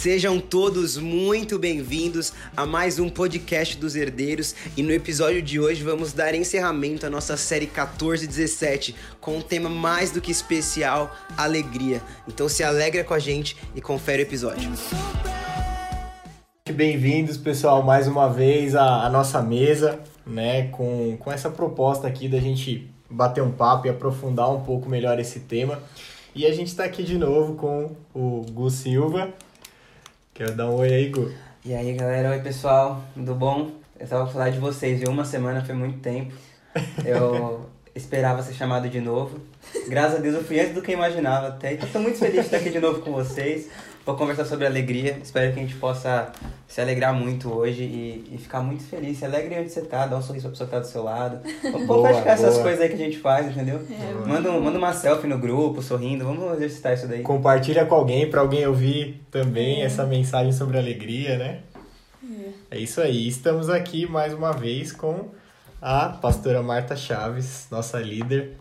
Sejam todos muito bem-vindos a mais um podcast dos Herdeiros e no episódio de hoje vamos dar encerramento à nossa série 14 e 17 com um tema mais do que especial, alegria. Então se alegra com a gente e confere o episódio. Bem-vindos, pessoal, mais uma vez à, à nossa mesa, né, com, com essa proposta aqui da gente bater um papo e aprofundar um pouco melhor esse tema. E a gente está aqui de novo com o Gu Silva. Quero dar um oi aí, Gu. E aí, galera, oi pessoal, tudo bom? Eu tava falar de vocês, viu? Uma semana foi muito tempo. Eu esperava ser chamado de novo. Graças a Deus eu fui antes do que eu imaginava até. Então tô muito feliz de estar aqui de novo com vocês. Vou conversar sobre alegria. Espero que a gente possa se alegrar muito hoje e, e ficar muito feliz. Se alegre onde você tá, dá um sorriso pra pessoa que tá do seu lado. Vamos Boa, praticar essas boa. coisas aí que a gente faz, entendeu? É. Manda, um- manda uma selfie no grupo, sorrindo. Vamos exercitar isso daí. Compartilha com alguém para alguém ouvir também essa mensagem sobre alegria, né? É isso aí. Estamos aqui mais uma vez com a pastora Marta Chaves, nossa líder.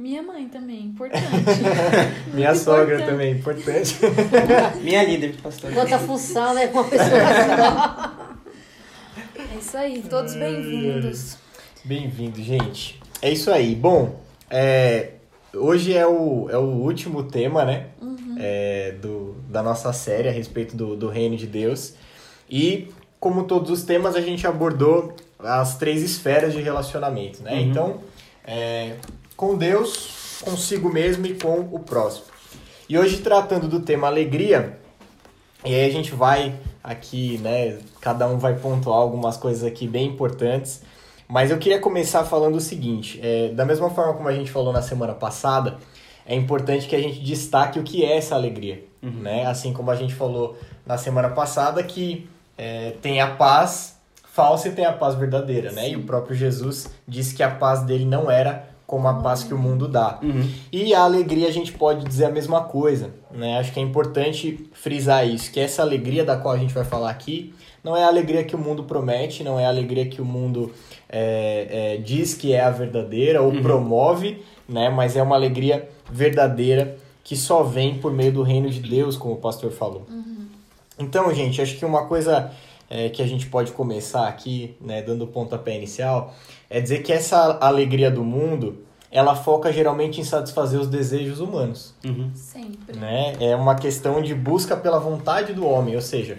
Minha mãe também, importante. Minha Muito sogra importante. também, importante. Minha líder, pastor. Quanta função, né? Com uma pessoa só. É isso aí, todos bem-vindos. Bem-vindo, gente. É isso aí. Bom, é, hoje é o, é o último tema, né? É, do, da nossa série a respeito do, do reino de Deus. E, como todos os temas, a gente abordou as três esferas de relacionamento, né? Então, é, com Deus, consigo mesmo e com o próximo. E hoje, tratando do tema alegria, e aí a gente vai aqui, né? Cada um vai pontuar algumas coisas aqui bem importantes. Mas eu queria começar falando o seguinte: é, da mesma forma como a gente falou na semana passada, é importante que a gente destaque o que é essa alegria, né? Assim como a gente falou na semana passada que é, tem a paz falsa e tem a paz verdadeira, né? E o próprio Jesus disse que a paz dele não era como a paz que o mundo dá. Uhum. E a alegria a gente pode dizer a mesma coisa, né? Acho que é importante frisar isso, que essa alegria da qual a gente vai falar aqui não é a alegria que o mundo promete, não é a alegria que o mundo é, é, diz que é a verdadeira ou promove, né? Mas é uma alegria verdadeira que só vem por meio do reino de Deus, como o pastor falou. Então, gente, acho que uma coisa é, que a gente pode começar aqui, né, dando o pontapé inicial, é dizer que essa alegria do mundo, ela foca geralmente em satisfazer os desejos humanos, Uhum. Sempre. né? É uma questão de busca pela vontade do homem, ou seja,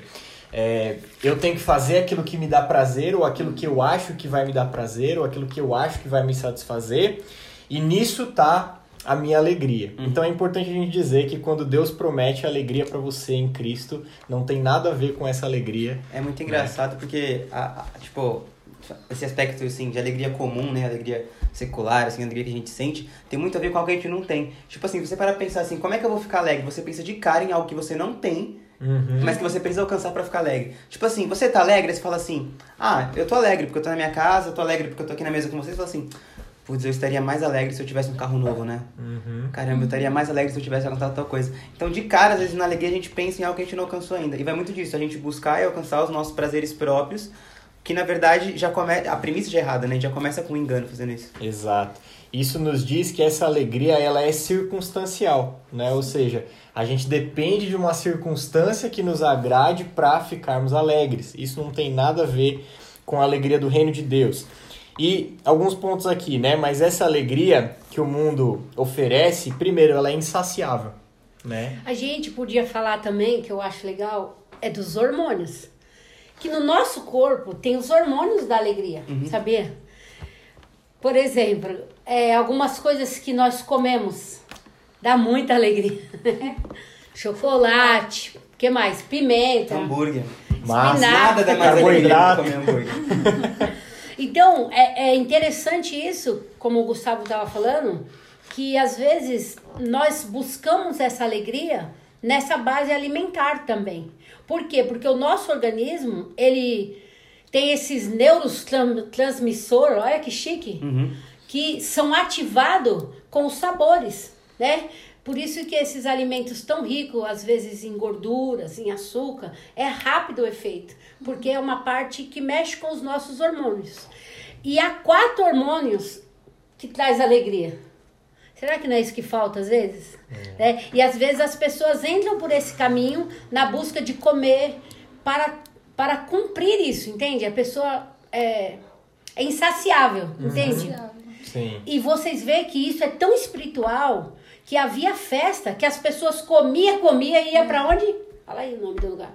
é, eu tenho que fazer aquilo que me dá prazer, ou aquilo que eu acho que vai me dar prazer, ou aquilo que eu acho que vai me satisfazer, e nisso tá a minha alegria. Então é importante a gente dizer que quando Deus promete alegria para você em Cristo, não tem nada a ver com essa alegria. É muito engraçado porque, a, a- tipo, esse aspecto, assim, de alegria comum, né? Alegria secular, assim, alegria que a gente sente, tem muito a ver com algo que a gente não tem. Tipo assim, você para pensar assim, como é que eu vou ficar alegre? Você pensa de cara em algo que você não tem, Uhum. mas que você precisa alcançar pra ficar alegre. Tipo assim, você tá alegre, você fala assim, ah, eu tô alegre porque eu tô na minha casa, eu tô alegre porque eu tô aqui na mesa com vocês, você fala assim, putz, eu estaria mais alegre se eu tivesse um carro novo, né? Uhum. Caramba, eu estaria mais alegre se eu tivesse alcançado tal coisa. Então, de cara, às vezes na alegria a gente pensa em algo que a gente não alcançou ainda. E vai muito disso, a gente buscar e alcançar os nossos prazeres próprios, que na verdade já começa. A premissa já é errada, né? Já começa com um engano fazendo isso. Exato. Isso nos diz que essa alegria ela é circunstancial, né? Ou seja, a gente depende de uma circunstância que nos agrade para ficarmos alegres. Isso não tem nada a ver com a alegria do reino de Deus. E alguns pontos aqui, né? Mas essa alegria que o mundo oferece, primeiro, ela é insaciável, né? A gente podia falar também, que eu acho legal, é dos hormônios. Que no nosso corpo tem os hormônios da alegria, sabia? Por exemplo, é, algumas coisas que nós comemos dá muita alegria. Chocolate, o que mais? Pimenta. Hambúrguer. Massa, Nada dá mais alegria do que carboidrato. comer hambúrguer. Então, é, é interessante isso, como o Gustavo estava falando, que às vezes nós buscamos essa alegria nessa base alimentar também. Por quê? Porque o nosso organismo, ele tem esses neurotransmissores, olha que chique, que são ativados com os sabores, né? Por isso que esses alimentos tão ricos, às vezes em gorduras, em açúcar, é rápido o efeito, porque é uma parte que mexe com os nossos hormônios. E há quatro hormônios que traz alegria. Será que não é isso que falta às vezes? É, e às vezes as pessoas entram por esse caminho na busca de comer para, para cumprir isso, entende? A pessoa é, é insaciável, entende? Sim. E vocês veem que isso é tão espiritual que havia festa, que as pessoas comia, comia e ia pra onde? Fala aí o nome do lugar.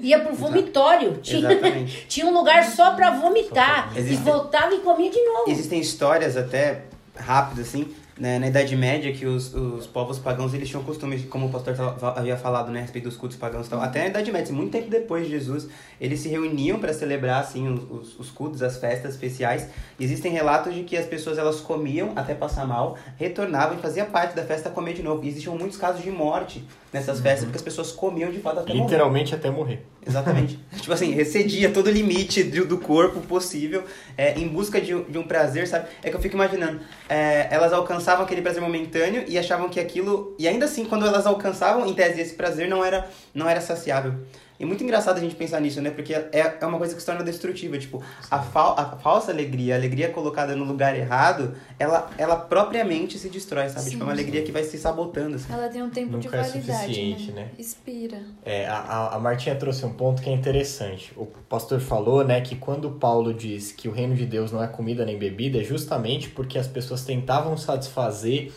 Ia pro vomitório. Tinha, tinha um lugar só pra vomitar. E Existe- voltava e comia de novo. Existem histórias até rápidas, assim, né, na Idade Média, que os, os povos pagãos, eles tinham costume, como o pastor havia falado, né, a respeito dos cultos pagãos e tal. Até na Idade Média, muito tempo depois de Jesus, eles se reuniam para celebrar, assim, os, os, os cultos, as festas especiais. Existem relatos de que as pessoas, elas comiam até passar mal, retornavam e fazia parte da festa comer de novo. E existiam muitos casos de morte nessas festas, porque as pessoas comiam de fato até morrer. Literalmente até morrer. Exatamente. tipo assim, recedia todo o limite do, do corpo possível é, em busca de, um- de um prazer, sabe? É que eu fico imaginando, é, elas alcançavam aquele prazer momentâneo e achavam que aquilo. E ainda assim, quando elas alcançavam, em tese, esse prazer não era, não era saciável. E muito engraçado a gente pensar nisso, né? Porque é, é uma coisa que se torna destrutiva. Tipo, a, fal, a falsa alegria, a alegria colocada no lugar errado, ela, ela propriamente se destrói, sabe? Tipo, é uma alegria que vai se sabotando, assim. Ela tem um tempo de Nunca é validade, suficiente, né? né? Expira. É, a, a- a Martinha trouxe um ponto que é interessante. O pastor falou, né, que quando Paulo diz que o reino de Deus não é comida nem bebida, é justamente porque as pessoas tentavam satisfazer,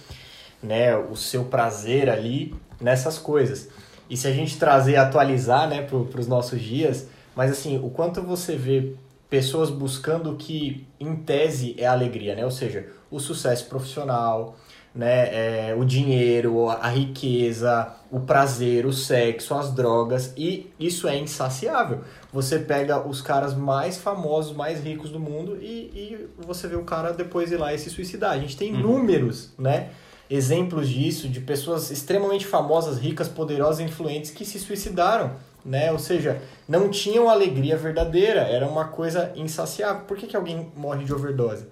né, o seu prazer ali nessas coisas. E se a gente trazer, atualizar, né, para os nossos dias, mas assim, o quanto você vê pessoas buscando o que, em tese, é alegria, né? Ou seja, o sucesso profissional, né, é, o dinheiro, a riqueza, o prazer, o sexo, as drogas, e isso é insaciável. Você pega os caras mais famosos, mais ricos do mundo e, e você vê o cara depois ir lá e se suicidar. A gente tem números, né? Exemplos disso, de pessoas extremamente famosas, ricas, poderosas, influentes que se suicidaram, né? Ou seja, não tinham alegria verdadeira, era uma coisa insaciável. Por que, que alguém morre de overdose?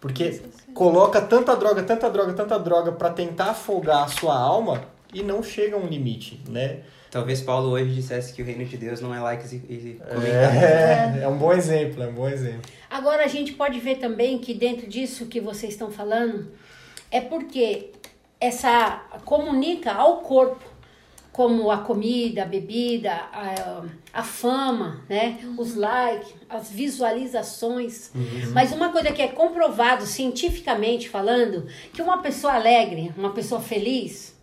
Porque coloca tanta droga, tanta droga, tanta droga para tentar afogar a sua alma e não chega a um limite, né? Talvez Paulo hoje dissesse que o reino de Deus não é likes e, e comentários. É, é um bom exemplo, é um bom exemplo. Agora a gente pode ver também que dentro disso que vocês estão falando é porque essa comunica ao corpo como a comida, a bebida, a, a fama, né? Os likes, as visualizações. Mas uma coisa que é comprovado cientificamente falando, que uma pessoa alegre, uma pessoa feliz,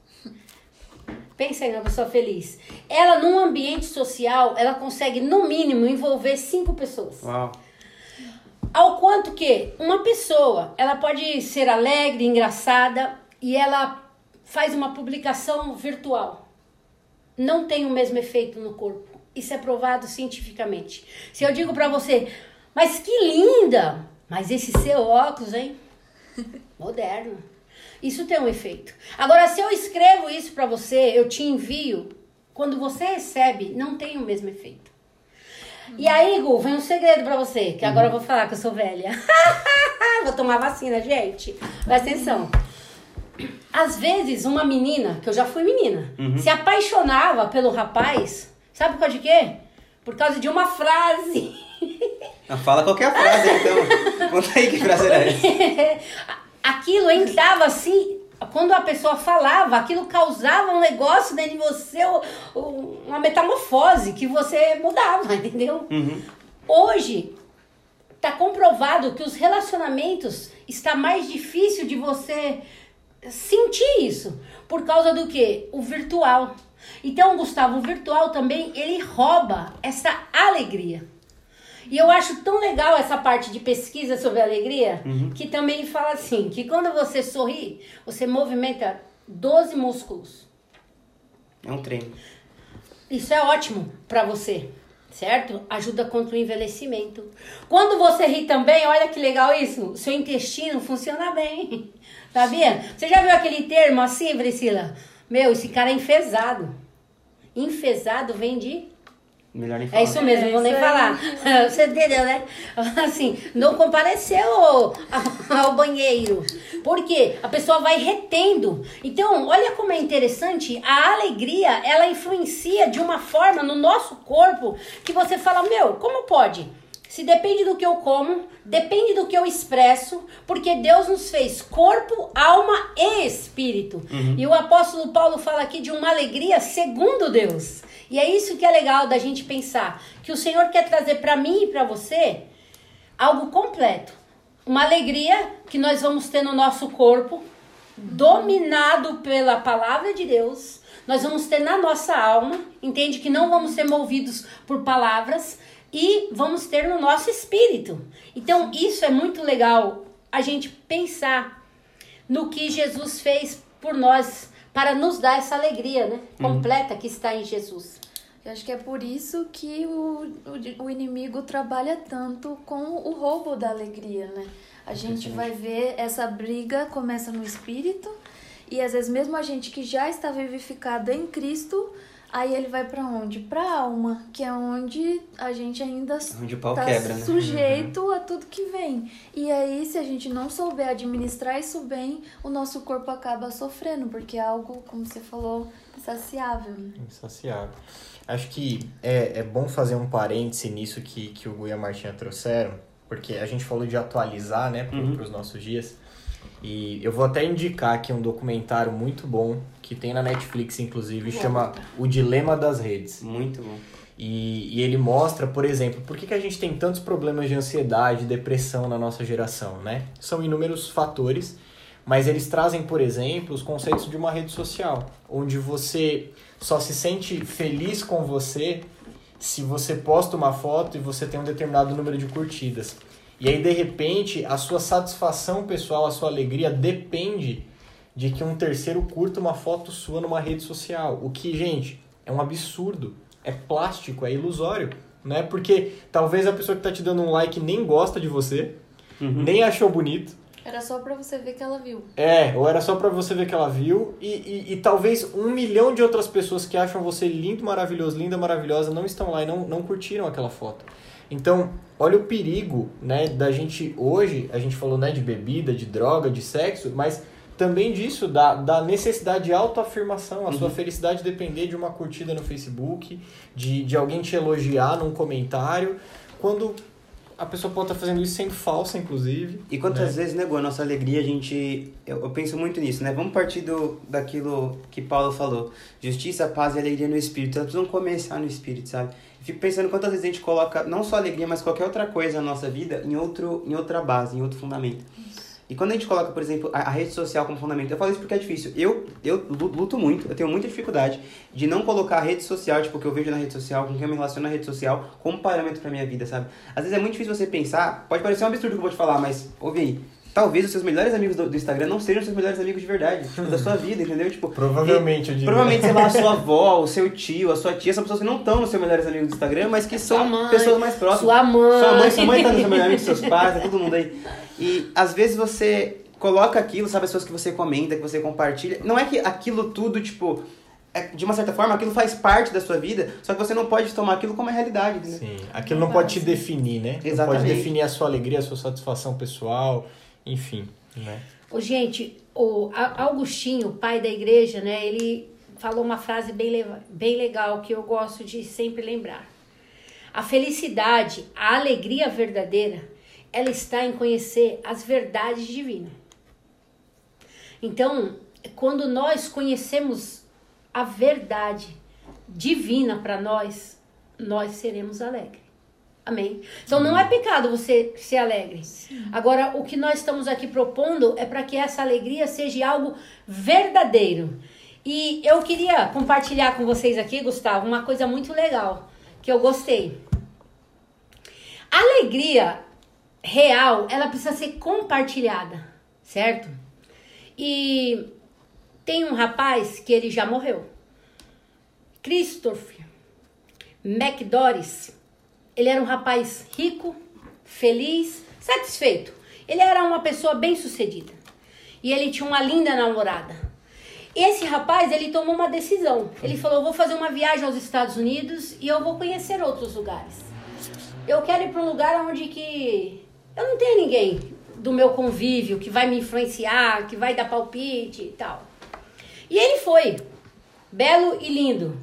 pensa aí numa pessoa feliz, ela num ambiente social, ela consegue no mínimo envolver cinco pessoas. Uau. Ao quanto que uma pessoa, ela pode ser alegre, engraçada e ela faz uma publicação virtual. Não tem o mesmo efeito no corpo. Isso é provado cientificamente. Se eu digo pra você, mas que linda! Mas esse seu óculos, hein? Moderno. Isso tem um efeito. Agora, se eu escrevo isso pra você, eu te envio, quando você recebe, não tem o mesmo efeito. E aí, Gu, vem um segredo pra você, que agora eu vou falar que eu sou velha. vou tomar vacina, gente. Presta atenção. Às vezes, uma menina, que eu já fui menina, se apaixonava pelo rapaz, sabe por causa de quê? Por causa de uma frase. Fala qualquer frase, então. Conta aí que frase era essa. aquilo entrava assim. Quando a pessoa falava, aquilo causava um negócio dentro de você, uma metamorfose que você mudava, entendeu? Hoje tá comprovado que os relacionamentos está mais difícil de você sentir isso por causa do que o virtual. Então, Gustavo, o virtual também ele rouba essa alegria. E eu acho tão legal essa parte de pesquisa sobre alegria, que também fala assim, que quando você sorri, você movimenta 12 músculos. É um treino. Isso é ótimo pra você, certo? Ajuda contra o envelhecimento. Quando você ri também, olha que legal isso, seu intestino funciona bem. Sabia? Você já viu aquele termo assim, Priscila? Meu, esse cara é enfesado. Enfesado vem de Melhor nem falar. é isso mesmo, não vou nem falar. Você entendeu, né? Assim, não compareceu ao, ao banheiro. Porque a pessoa vai retendo. Então, olha como é interessante. A alegria, ela influencia de uma forma no nosso corpo que você fala, meu, como pode? Se depende do que eu como, depende do que eu expresso, porque Deus nos fez corpo, alma e espírito. Uhum. E o apóstolo Paulo fala aqui de uma alegria segundo Deus. E é isso que é legal da gente pensar, que o Senhor quer trazer para mim e para você algo completo. Uma alegria que nós vamos ter no nosso corpo, dominado pela palavra de Deus. Nós vamos ter na nossa alma, entende que não vamos ser movidos por palavras e vamos ter no nosso espírito. Então, isso é muito legal a gente pensar no que Jesus fez por nós para nos dar essa alegria, né? Completa que está em Jesus. Eu acho que é por isso que o, o, o inimigo trabalha tanto com o roubo da alegria, né? A gente vai ver essa briga começa no espírito e às vezes mesmo a gente que já está vivificado em Cristo, aí ele vai para onde? Para a alma, que é onde a gente ainda Onde o pau tá quebra, né? sujeito a tudo que vem. E aí, se a gente não souber administrar isso bem, o nosso corpo acaba sofrendo, porque é algo, como você falou, insaciável. Insaciável. Acho que é, é bom fazer um parêntese nisso que, que o Gu e a Martinha trouxeram, porque a gente falou de atualizar, né, para Uhum. os nossos dias. E eu vou até indicar aqui um documentário muito bom, que tem na Netflix, inclusive, chama O Dilema das Redes. Muito bom. E, e ele mostra, por exemplo, por que, que a gente tem tantos problemas de ansiedade, depressão na nossa geração, né? São inúmeros fatores, mas eles trazem, por exemplo, os conceitos de uma rede social, onde você só se sente feliz com você se você posta uma foto e você tem um determinado número de curtidas. E aí, de repente, a sua satisfação pessoal, a sua alegria depende de que um terceiro curta uma foto sua numa rede social. O que, gente, é um absurdo. É plástico, é ilusório. Né? Porque talvez a pessoa que tá te dando um like nem gosta de você, nem achou bonito. Era só pra você ver que ela viu. É, ou era só pra você ver que ela viu, e, e, e talvez um milhão de outras pessoas que acham você lindo, maravilhoso, linda, maravilhosa, não estão lá e não, não curtiram aquela foto. Então, olha o perigo, né, da gente hoje, a gente falou, né, de bebida, de droga, de sexo, mas também disso, da, da necessidade de autoafirmação, a sua felicidade depender de uma curtida no Facebook, de, de alguém te elogiar num comentário, quando a pessoa pode estar fazendo isso sendo falsa, inclusive. E quantas né? vezes negou a nossa alegria, a gente. Eu, eu penso muito nisso, né? Vamos partir do, daquilo que Paulo falou: justiça, paz e alegria no espírito. Elas precisam começar no espírito, sabe? Fico pensando quantas vezes a gente coloca não só alegria, mas qualquer outra coisa na nossa vida em, outro, em outra base, em outro fundamento. E quando a gente coloca, por exemplo, a, a rede social como fundamento, eu falo isso porque é difícil. Eu, eu lu- luto muito, eu tenho muita dificuldade de não colocar a rede social, tipo, o que eu vejo na rede social, com quem eu me relaciono na rede social, como parâmetro pra minha vida, sabe? Às vezes é muito difícil você pensar, pode parecer um absurdo que eu vou te falar, mas ouve aí. Talvez os seus melhores amigos do, do Instagram não sejam os seus melhores amigos de verdade, tipo, da sua vida, entendeu? Tipo, Provavelmente, eu diria. Provavelmente, sei lá, a sua avó, o seu tio, a sua tia, são pessoas que não estão nos seus melhores amigos do Instagram, mas que são mãe, pessoas mais próximas. sua mãe. Sua mãe, sua mãe tá no seu melhor amigo, seus pais, tá todo mundo aí. E às vezes você coloca aquilo, sabe, as pessoas que você comenta, que você compartilha. Não é que aquilo tudo, tipo, é- de uma certa forma, aquilo faz parte da sua vida, só que você não pode tomar aquilo como a realidade, entendeu? Sim, aquilo não pode te definir, né? Não Exatamente. pode definir a sua alegria, a sua satisfação pessoal, enfim, né? Ô, gente, o Augustinho, pai da igreja, né? Ele falou uma frase bem, bem legal que eu gosto de sempre lembrar. A felicidade, a alegria verdadeira, ela está em conhecer as verdades divinas. Então, quando nós conhecemos a verdade divina para nós, nós seremos alegres. Amém? Então não é pecado você ser alegre. Agora, o que nós estamos aqui propondo é para que essa alegria seja algo verdadeiro. E eu queria compartilhar com vocês aqui, Gustavo, uma coisa muito legal que eu gostei. A alegria real, ela precisa ser compartilhada, certo? E tem um rapaz que ele já morreu. Christopher McDoris. Ele era um rapaz rico, feliz, satisfeito. Ele era uma pessoa bem-sucedida. E ele tinha uma linda namorada. Esse rapaz, ele tomou uma decisão. Ele falou: "Vou fazer uma viagem aos Estados Unidos e eu vou conhecer outros lugares. Eu quero ir para um lugar onde que eu não tenho ninguém do meu convívio que vai me influenciar, que vai dar palpite e tal." E ele foi, belo e lindo.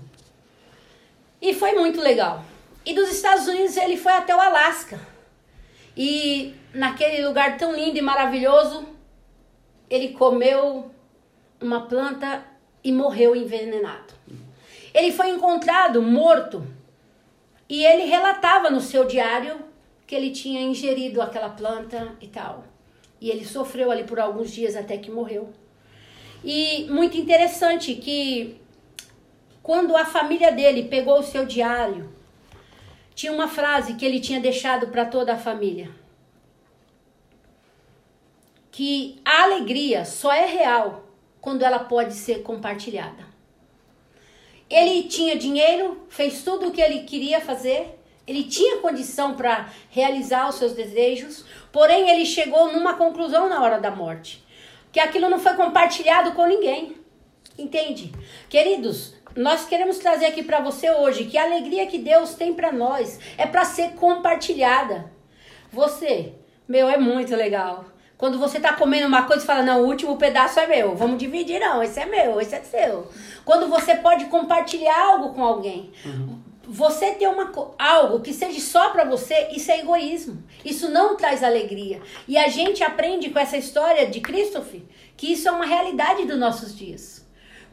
E foi muito legal. E dos Estados Unidos ele foi até o Alasca. E naquele lugar tão lindo e maravilhoso, ele comeu uma planta e morreu envenenado. Ele foi encontrado morto e ele relatava no seu diário que ele tinha ingerido aquela planta e tal. E ele sofreu ali por alguns dias até que morreu. E muito interessante que quando a família dele pegou o seu diário, tinha uma frase que ele tinha deixado para toda a família. Que a alegria só é real quando ela pode ser compartilhada. Ele tinha dinheiro, fez tudo o que ele queria fazer, ele tinha condição para realizar os seus desejos, porém ele chegou numa conclusão na hora da morte, que aquilo não foi compartilhado com ninguém. Entende? Queridos, nós queremos trazer aqui para você hoje que a alegria que Deus tem para nós é para ser compartilhada. Você, meu, é muito legal. Quando você tá comendo uma coisa e fala, não, o último pedaço é meu, vamos dividir, não, esse é meu, esse é seu. Quando você pode compartilhar algo com alguém. Uhum. Você ter uma, algo que seja só para você, isso é egoísmo. Isso não traz alegria. E a gente aprende com essa história de Christopher que isso é uma realidade dos nossos dias.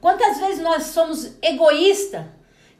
Quantas vezes nós somos egoístas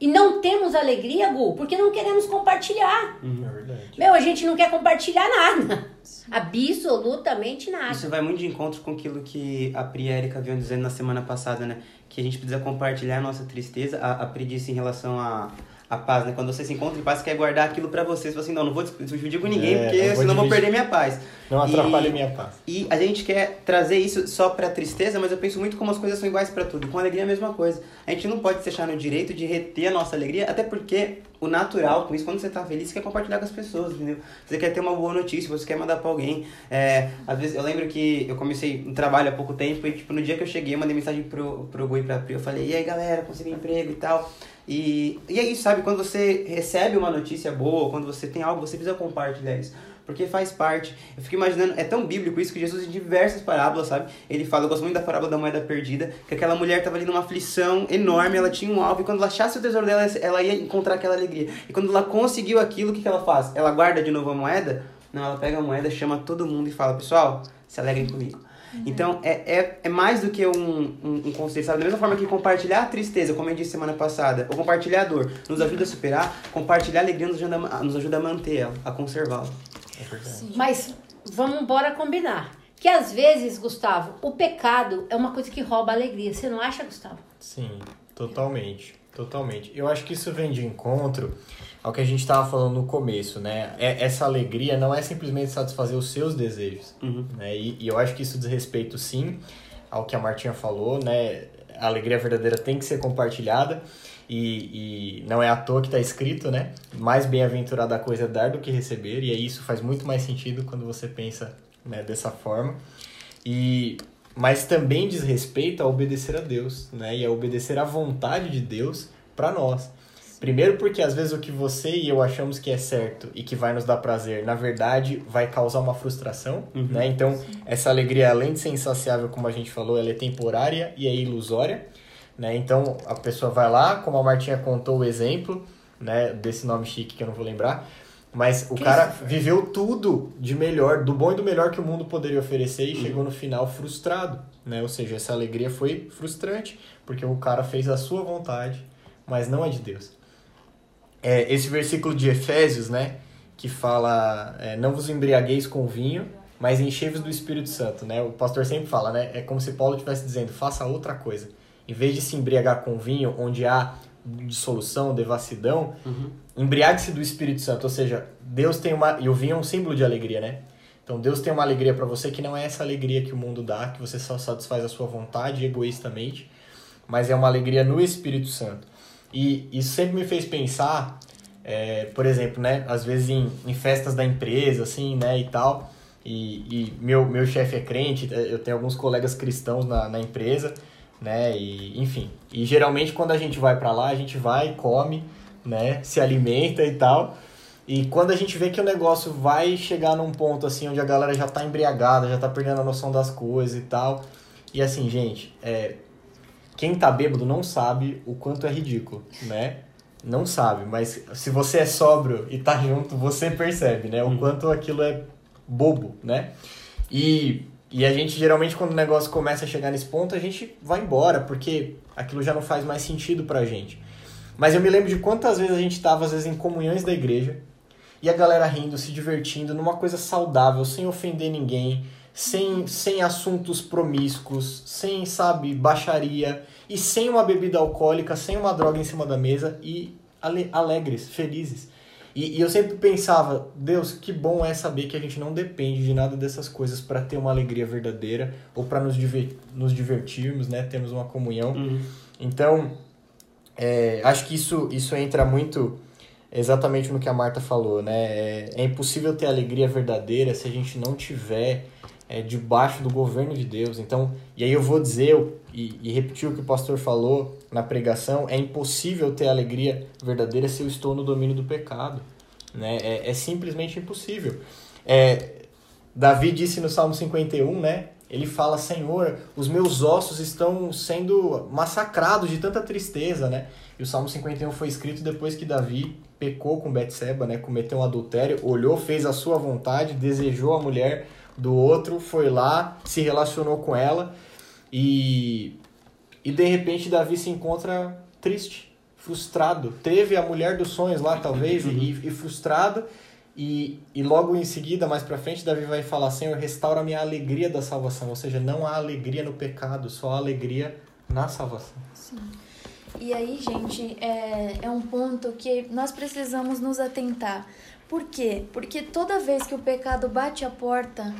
e não temos alegria, Gu, porque não queremos compartilhar. Uhum. É verdade. Meu, a gente não quer compartilhar nada. Absolutamente nada. Isso vai muito de encontro com aquilo que a Pri e a Erika vinham dizendo na semana passada, né? Que a gente precisa compartilhar a nossa tristeza. A, a Pri disse em relação a a paz, né? Quando você se encontra em paz, você quer guardar aquilo para você. Você fala assim, não, não vou dividir com ninguém, é, porque senão vou perder minha paz. Não atrapalhe minha paz. E a gente quer trazer isso só pra tristeza, mas eu penso muito como as coisas são iguais para tudo. Com alegria é a mesma coisa. A gente não pode se achar no direito de reter a nossa alegria, até porque o natural com isso, quando você tá feliz, você quer compartilhar com as pessoas, entendeu? Você quer ter uma boa notícia, você quer mandar pra alguém. É, às vezes, eu lembro que eu comecei um trabalho há pouco tempo e, tipo, no dia que eu cheguei, eu mandei mensagem pro, pro Gui e pra Pri, eu falei, e aí, galera, consegui emprego e tal. E, e é isso, sabe? Quando você recebe uma notícia boa, quando você tem algo, você precisa compartilhar isso. Porque faz parte. Eu fico imaginando, é tão bíblico isso que Jesus, em diversas parábolas, sabe? Ele fala, eu gosto muito da parábola da moeda perdida, que aquela mulher estava ali numa aflição enorme, ela tinha um alvo, e quando ela achasse o tesouro dela, ela ia encontrar aquela alegria. E quando ela conseguiu aquilo, o que, que ela faz? Ela guarda de novo a moeda? Não, ela pega a moeda, chama todo mundo e fala, pessoal, se alegrem comigo. Uhum. Então, é, é, é mais do que um, um, um, conceito, sabe? Da mesma forma que compartilhar a tristeza, como eu disse semana passada, ou compartilhar a dor, nos ajuda a superar, compartilhar a alegria nos ajuda, a, nos ajuda a manter ela, a conservá-la. É Mas vamos embora combinar. Que às vezes, Gustavo, o pecado é uma coisa que rouba a alegria. Você não acha, Gustavo? Sim, totalmente. Totalmente. Eu acho que isso vem de encontro ao que a gente estava falando no começo, né? É, essa alegria não é simplesmente satisfazer os seus desejos, uhum. né? E, e, eu acho que isso diz respeito, sim, ao que a Martinha falou, né? A alegria verdadeira tem que ser compartilhada e, e não é à toa que está escrito, né? Mais bem-aventurada a coisa é dar do que receber e aí isso faz muito mais sentido quando você pensa né, dessa forma. E mas também diz respeito a obedecer a Deus, né? E a obedecer à vontade de Deus para nós. Primeiro porque às vezes o que você e eu achamos que é certo e que vai nos dar prazer, na verdade, vai causar uma frustração, uhum. né? Então, Sim. essa alegria, além de ser insaciável, como a gente falou, ela é temporária e é ilusória, né? Então, a pessoa vai lá, como a Martinha contou o exemplo, né, desse nome chique que eu não vou lembrar, mas o que cara isso? viveu tudo de melhor, do bom e do melhor que o mundo poderia oferecer e uhum. chegou no final frustrado, né? Ou seja, essa alegria foi frustrante, porque o cara fez a sua vontade, mas não é de Deus é, esse versículo de Efésios, né? Que fala, é, não vos embriagueis com vinho, mas enchei-vos do Espírito Santo, né? O pastor sempre fala, né? É como se Paulo estivesse dizendo, faça outra coisa. Em vez de se embriagar com vinho, onde há dissolução, devassidão, uhum. embriague-se do Espírito Santo. Ou seja, Deus tem uma... E o vinho é um símbolo de alegria, né? Então Deus tem uma alegria para você que não é essa alegria que o mundo dá, que você só satisfaz a sua vontade egoístamente, mas é uma alegria no Espírito Santo. E isso sempre me fez pensar, é, por exemplo, né, às vezes em, em festas da empresa, assim, né, e tal, e, e meu, meu chefe é crente, eu tenho alguns colegas cristãos na, na empresa, né, e enfim. E geralmente quando a gente vai para lá, a gente vai, come, né, se alimenta e tal. E quando a gente vê que o negócio vai chegar num ponto assim onde a galera já tá embriagada, já tá perdendo a noção das coisas e tal. E assim, gente, é, quem tá bêbado não sabe o quanto é ridículo, né? não sabe, mas se você é sóbrio e tá junto, você percebe, né? O Uhum. quanto aquilo é bobo, né? E, e a gente geralmente quando o negócio começa a chegar nesse ponto, a gente vai embora, porque aquilo já não faz mais sentido pra gente. Mas eu me lembro de quantas vezes a gente tava, às vezes, em comunhões da igreja, e a galera rindo, se divertindo, numa coisa saudável, sem ofender ninguém, sem, sem assuntos promíscuos, sem, sabe, baixaria, e sem uma bebida alcoólica, sem uma droga em cima da mesa, e ale- alegres, felizes. E, e eu sempre pensava, Deus, que bom é saber que a gente não depende de nada dessas coisas para ter uma alegria verdadeira ou para nos, diver, nos divertirmos, né? Termos uma comunhão. Uhum. Então, é, acho que isso, isso entra muito exatamente no que a Marta falou, né? É, é impossível ter alegria verdadeira se a gente não tiver é, debaixo do governo de Deus. Então, e aí eu vou dizer e, e repetir o que o pastor falou na pregação: é impossível ter alegria verdadeira se eu estou no domínio do pecado. Né? É, é simplesmente impossível. É, Davi disse no Salmo 51, né? Ele fala, Senhor, os meus ossos estão sendo massacrados de tanta tristeza, né? E o Salmo 51 foi escrito depois que Davi pecou com Betseba, né? Cometeu um adultério, olhou, fez a sua vontade, desejou a mulher do outro, foi lá, se relacionou com ela e e de repente Davi se encontra triste, frustrado. Teve a mulher dos sonhos lá, talvez, e, e frustrado. E, e logo em seguida, mais pra frente, Davi vai falar: Senhor, restaura a minha alegria da salvação. Ou seja, não há alegria no pecado, só há alegria na salvação. E aí, gente, é, é um ponto que nós precisamos nos atentar. Por quê? Porque toda vez que o pecado bate a porta,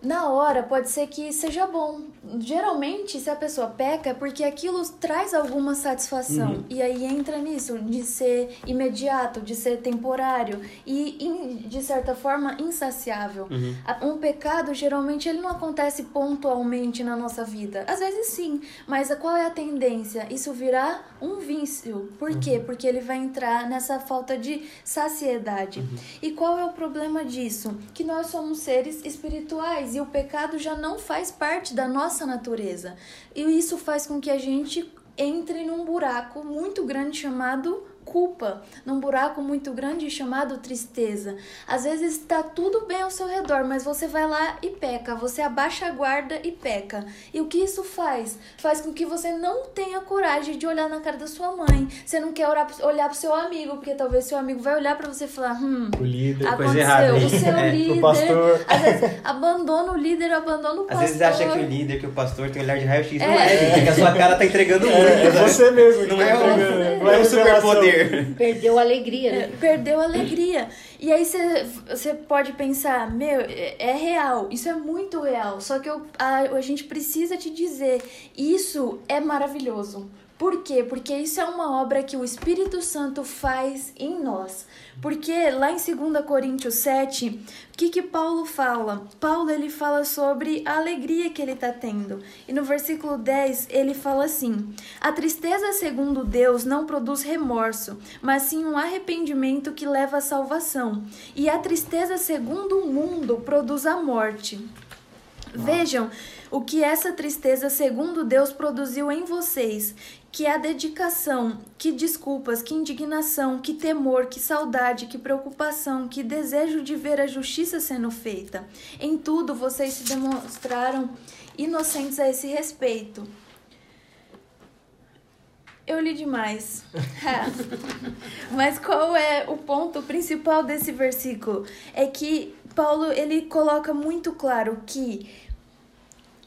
na hora pode ser que seja bom. Geralmente, se a pessoa peca, é porque aquilo traz alguma satisfação. E aí entra nisso, de ser imediato, de ser temporário e, de certa forma, insaciável. A- Um pecado, geralmente, ele não acontece pontualmente na nossa vida. Às vezes sim, mas a- qual é a tendência? Isso virá um vício. Por quê? Porque ele vai entrar nessa falta de saciedade. E qual é o problema disso? Que nós somos seres espirituais e o pecado já não faz parte da nossa natureza. E isso faz com que a gente entre num buraco muito grande chamado culpa, num buraco muito grande chamado tristeza. Às vezes está tudo bem ao seu redor, mas você vai lá e peca, você abaixa a guarda e peca. E o que isso faz? Faz com que você não tenha coragem de olhar na cara da sua mãe. Você não quer orar, olhar pro seu amigo, porque talvez seu amigo vai olhar para você e falar: "Hum, O líder. coisa aconteceu, errada o seu É, o líder, pastor. às vezes abandona o líder, abandona o Às pastor. vezes acha que o líder, que o pastor tem olhar de raio-x. Não É. é, gente, é que a sua cara tá entregando muito. É, é você mesmo Não tá é um, entregando, não é um revelação. Superpoder. Perdeu a alegria, É, né? perdeu a alegria. E aí você pode pensar, meu, é, é real, isso é muito real. Só que eu, a, a gente precisa te dizer, isso é maravilhoso. Por quê? Porque isso é uma obra que o Espírito Santo faz em nós. Porque lá em 2 Coríntios 7, o que que Paulo fala? Paulo ele fala sobre a alegria que ele está tendo. E no versículo 10 ele fala assim: A tristeza segundo Deus não produz remorso, mas sim um arrependimento que leva à salvação. E a tristeza segundo o mundo produz a morte. Vejam o que essa tristeza, segundo Deus, produziu em vocês: que a dedicação, que desculpas, que indignação, que temor, que saudade, que preocupação, que desejo de ver a justiça sendo feita. Em tudo vocês se demonstraram inocentes a esse respeito. Eu li demais. Mas qual é o ponto principal desse versículo? É que Paulo ele coloca muito claro que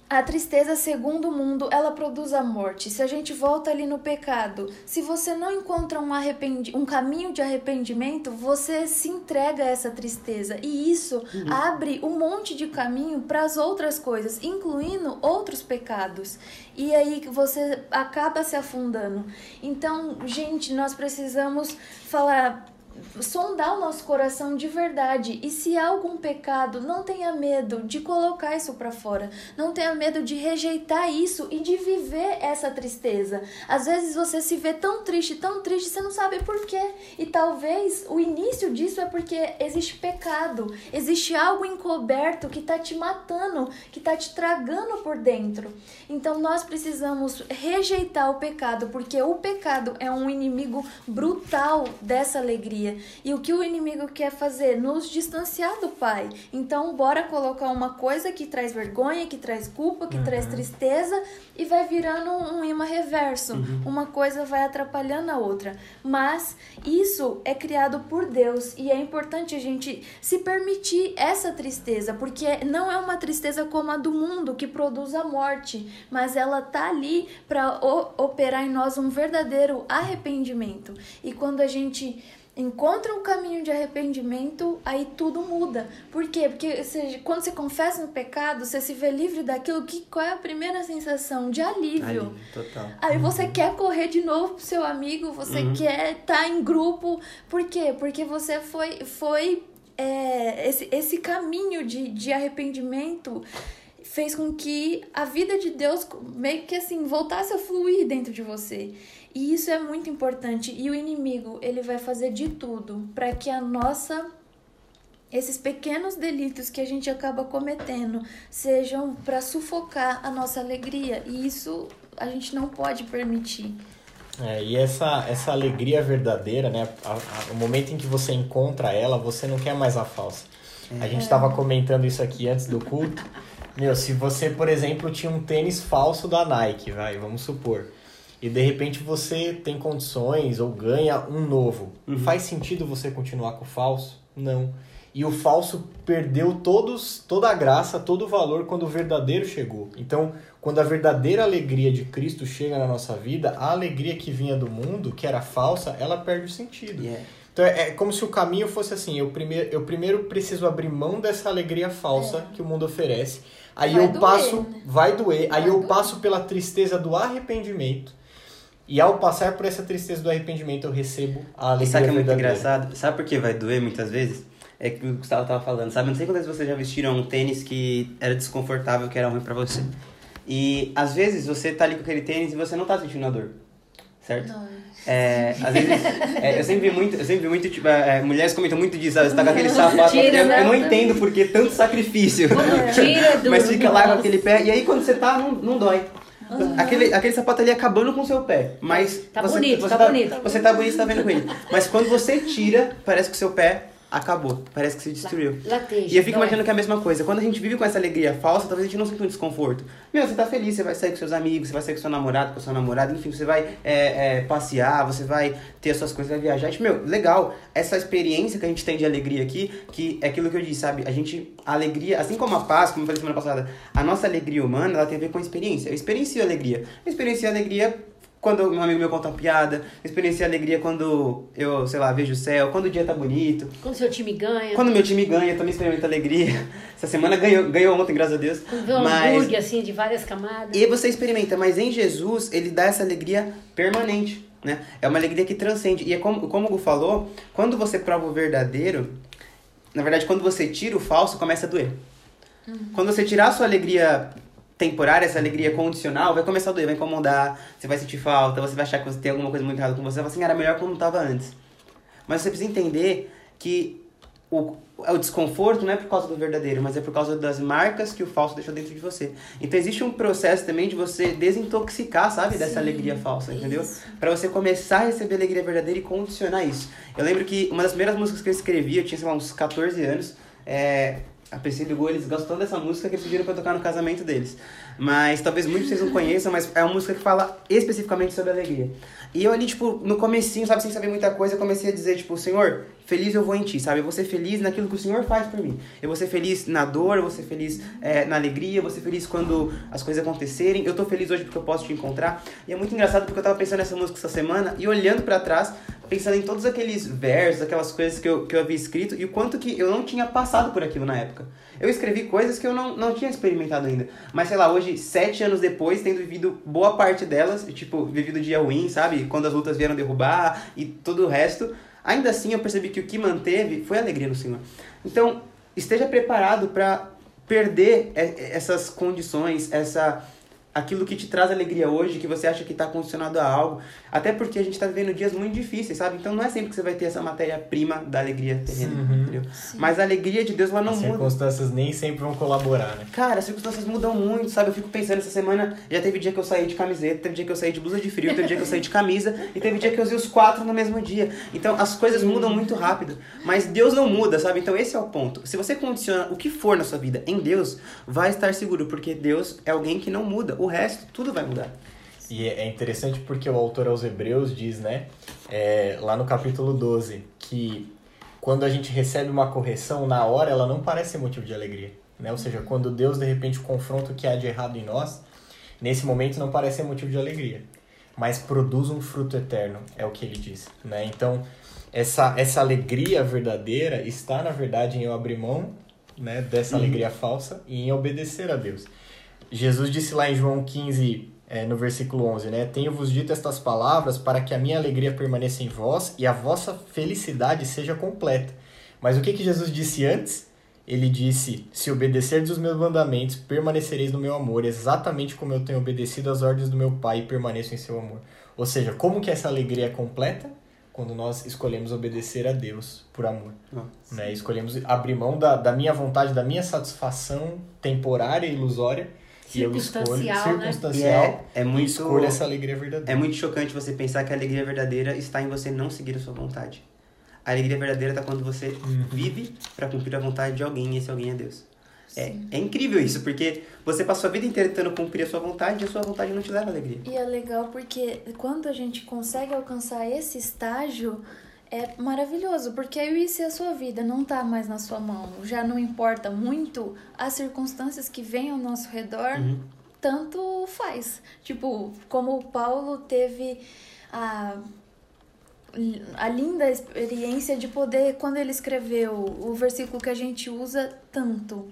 a tristeza, segundo o mundo, ela produz a morte. Se a gente volta ali no pecado, se você não encontra um, arrependi um caminho de arrependimento, você se entrega a essa tristeza. E isso abre um monte de caminho para as outras coisas, incluindo outros pecados. E aí você acaba se afundando. Então, gente, nós precisamos falar sondar o nosso coração de verdade. E se há algum pecado, não tenha medo de colocar isso para fora. Não tenha medo de rejeitar isso e de viver essa tristeza. Às vezes você se vê tão triste, tão triste, você não sabe por quê. E talvez o início disso é porque existe pecado, existe algo encoberto que tá te matando, que tá te tragando por dentro. Então nós precisamos rejeitar o pecado, porque o pecado é um inimigo brutal dessa alegria. E o que o inimigo quer fazer? Nos distanciar do Pai. Então, bora colocar uma coisa que traz vergonha, que traz culpa, que uhum. traz tristeza e vai virando um imã reverso. Uhum. Uma coisa vai atrapalhando a outra. Mas isso é criado por Deus e é importante a gente se permitir essa tristeza, porque não é uma tristeza como a do mundo que produz a morte, mas ela tá ali para operar em nós um verdadeiro arrependimento. E quando a gente encontra o caminho de arrependimento, aí tudo muda. Por quê? Porque você, quando você confessa no pecado, você se vê livre daquilo que qual é a primeira sensação de alívio. alívio total. Aí você uhum. quer correr de novo pro seu amigo, você uhum. quer estar tá em grupo. Por quê? Porque você foi foi é, esse, esse caminho de, de arrependimento fez com que a vida de Deus meio que assim voltasse a fluir dentro de você. E isso é muito importante. E o inimigo, ele vai fazer de tudo para que a nossa esses pequenos delitos que a gente acaba cometendo sejam para sufocar a nossa alegria. E isso a gente não pode permitir. É, e essa, essa alegria verdadeira, né? A, a, o momento em que você encontra ela, você não quer mais a falsa. É. A gente estava comentando isso aqui antes do culto. Meu, se você, por exemplo, tinha um tênis falso da Nike, vai, vamos supor e de repente você tem condições ou ganha um novo. Uhum. Faz sentido você continuar com o falso? Não. E o falso perdeu todos, toda a graça, todo o valor quando o verdadeiro chegou. Então, quando a verdadeira alegria de Cristo chega na nossa vida, a alegria que vinha do mundo, que era falsa, ela perde o sentido. Yeah. Então é, é como se o caminho fosse assim: eu primeiro, eu primeiro preciso abrir mão dessa alegria falsa é. que o mundo oferece. Aí vai eu doer, passo, né? vai doer. Vai aí eu passo pela tristeza do arrependimento e ao passar por essa tristeza do arrependimento, eu recebo a alegria. E sabe que é muito engraçado? Sabe por que vai doer muitas vezes? É que o Gustavo tava falando, sabe? Não sei quantas vezes vocês já vestiram um tênis que era desconfortável, que era ruim para você. E às vezes você tá ali com aquele tênis e você não tá sentindo a dor. Certo? Não. É, às vezes, é, eu sempre vi muito, eu sempre vi muito, tipo, é, mulheres comentam muito disso, você tá com aquele sapato, tira, eu, eu, não entendo porque tanto sacrifício. Tira do, Mas fica lá com aquele pé, e aí quando você tá, não, não dói. Uhum. Aquele, aquele sapato ali acabando com o seu pé. Mas. Tá você, bonito, você tá, tá bonito. Você tá bonito, você tá vendo com ele. Mas quando você tira, parece que o seu pé acabou. Parece que se destruiu. Lateja, e eu fico imaginando que é a mesma coisa. Quando a gente vive com essa alegria falsa, talvez a gente não sinta um desconforto. Meu, você tá feliz, você vai sair com seus amigos, você vai sair com seu namorado, com sua namorada, enfim, você vai é, é, passear, você vai ter as suas coisas, vai viajar. Tipo, meu, legal. Essa experiência que a gente tem de alegria aqui, que é aquilo que eu disse, sabe? A gente, a alegria, assim como a paz, como eu falei semana passada, a nossa alegria humana, ela tem a ver com experiência. Eu experiencio a alegria. Eu experiencio a alegria quando um amigo meu conta uma piada, experienciei alegria quando eu, sei lá, vejo o céu, quando o dia tá bonito. Quando seu time ganha. Quando meu time ganha, eu também experimento alegria. Essa semana ganhou, ganhou ontem, graças a Deus. Quando vê um mas... hambúrguer, assim, de várias camadas. E você experimenta, mas em Jesus, ele dá essa alegria permanente, né? É uma alegria que transcende. E é como, como o Gu falou, quando você prova o verdadeiro, na verdade, quando você tira o falso, começa a doer. Uhum. Quando você tirar a sua alegria temporária, essa alegria condicional, vai começar a doer, vai incomodar, você vai sentir falta, você vai achar que você tem alguma coisa muito errada com você, você vai assim, era melhor como estava antes. Mas você precisa entender que o, o desconforto não é por causa do verdadeiro, mas é por causa das marcas que o falso deixou dentro de você. Então existe um processo também de você desintoxicar, sabe, Sim, dessa alegria falsa, entendeu? Para você começar a receber a alegria verdadeira e condicionar isso. Eu lembro que uma das primeiras músicas que eu escrevi, eu tinha, sei lá, uns 14 anos, é, a o Gu, eles gostam dessa música que pediram pra tocar no casamento deles. Mas talvez muitos de vocês não conheçam, mas é uma música que fala especificamente sobre alegria. E eu ali, tipo, no comecinho, sabe, sem saber muita coisa, eu comecei a dizer, tipo, Senhor, feliz eu vou em Ti, sabe? Eu vou ser feliz naquilo que o Senhor faz por mim. Eu vou ser feliz na dor, eu vou ser feliz é, na alegria, eu vou ser feliz quando as coisas acontecerem. Eu tô feliz hoje porque eu posso te encontrar. E é muito engraçado porque eu tava pensando nessa música essa semana e olhando para trás, pensando em todos aqueles versos, aquelas coisas que eu, que eu havia escrito e o quanto que eu não tinha passado por aquilo na época. Eu escrevi coisas que eu não, não tinha experimentado ainda. Mas sei lá, hoje, sete anos depois, tendo vivido boa parte delas, tipo, vivido dia ruim, sabe? Quando as lutas vieram derrubar e todo o resto, ainda assim eu percebi que o que manteve foi alegria no Senhor. Então, esteja preparado para perder essas condições, essa aquilo que te traz alegria hoje, que você acha que está condicionado a algo. Até porque a gente está vivendo dias muito difíceis, sabe? Então não é sempre que você vai ter essa matéria-prima da alegria terrena, uhum. entendeu? Sim. Mas a alegria de Deus, ela não As muda. As circunstâncias nem sempre vão colaborar, né? Cara, as circunstâncias mudam muito, sabe? Eu fico pensando, essa semana já teve dia que eu saí de camiseta, teve dia que eu saí de blusa de frio, teve dia que eu saí de camisa, e teve dia que eu usei os quatro no mesmo dia. Então as coisas mudam muito rápido. Mas Deus não muda, sabe? Então esse é o ponto. Se você condiciona o que for na sua vida em Deus, vai estar seguro, porque Deus é alguém que não muda. O resto, tudo vai mudar. E é interessante porque o autor aos Hebreus diz, né, é, lá no capítulo 12, que quando a gente recebe uma correção, na hora ela não parece ser motivo de alegria. Né? Ou seja, quando Deus de repente confronta o que há de errado em nós, nesse momento não parece ser motivo de alegria, mas produz um fruto eterno, é o que ele diz. Né? Então, essa, essa alegria verdadeira está, na verdade, em eu abrir mão né, dessa uhum. alegria falsa e em obedecer a Deus. Jesus disse lá em João 15, é, no versículo 11, né? Tenho-vos dito estas palavras para que a minha alegria permaneça em vós e a vossa felicidade seja completa. Mas o que, que Jesus disse antes? Ele disse: Se obedecerdes os meus mandamentos, permanecereis no meu amor, exatamente como eu tenho obedecido às ordens do meu Pai e permaneço em seu amor. Ou seja, como que essa alegria é completa? Quando nós escolhemos obedecer a Deus por amor. né? Escolhemos abrir mão da, da minha vontade, da minha satisfação temporária e ilusória circunstancial, e eu escolho, né? circunstancial é, é muito, escolho essa alegria verdadeira. É muito chocante você pensar que a alegria verdadeira está em você não seguir a sua vontade. A alegria verdadeira está quando você uhum. vive para cumprir a vontade de alguém e esse alguém é Deus. É, é incrível isso, porque você passou a vida inteira tentando cumprir a sua vontade e a sua vontade não te leva alegria. E é legal porque quando a gente consegue alcançar esse estágio, é maravilhoso, porque aí se a sua vida não tá mais na sua mão, já não importa muito as circunstâncias que vêm ao nosso redor, uhum. tanto faz. Tipo, como o Paulo teve a a linda experiência de poder, quando ele escreveu o versículo que a gente usa tanto,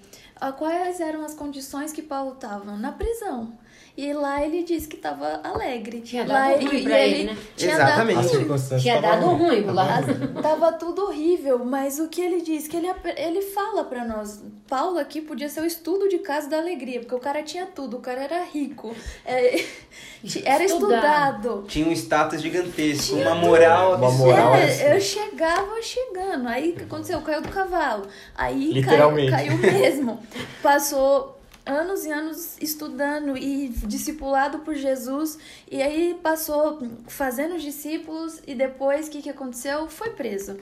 quais eram as condições que Paulo estava? Na prisão. E lá ele disse que estava alegre. Tinha lá, dado ruim pra ele, né? Tinha Exatamente. Dado, tinha dado ruim lá. Tava tudo horrível, mas o que ele diz? Que ele, ele fala para nós. Paulo aqui podia ser o estudo de casa da alegria, porque o cara tinha tudo, o cara era rico. É, era estudado. Tinha um status gigantesco, tinha uma moral Uma moral é, assim. Eu chegava chegando. Aí o que aconteceu? Caiu do cavalo. Aí Literalmente. Caiu, caiu mesmo. Passou anos e anos estudando e discipulado por Jesus. E aí passou fazendo os discípulos e depois o que, que aconteceu? Foi preso.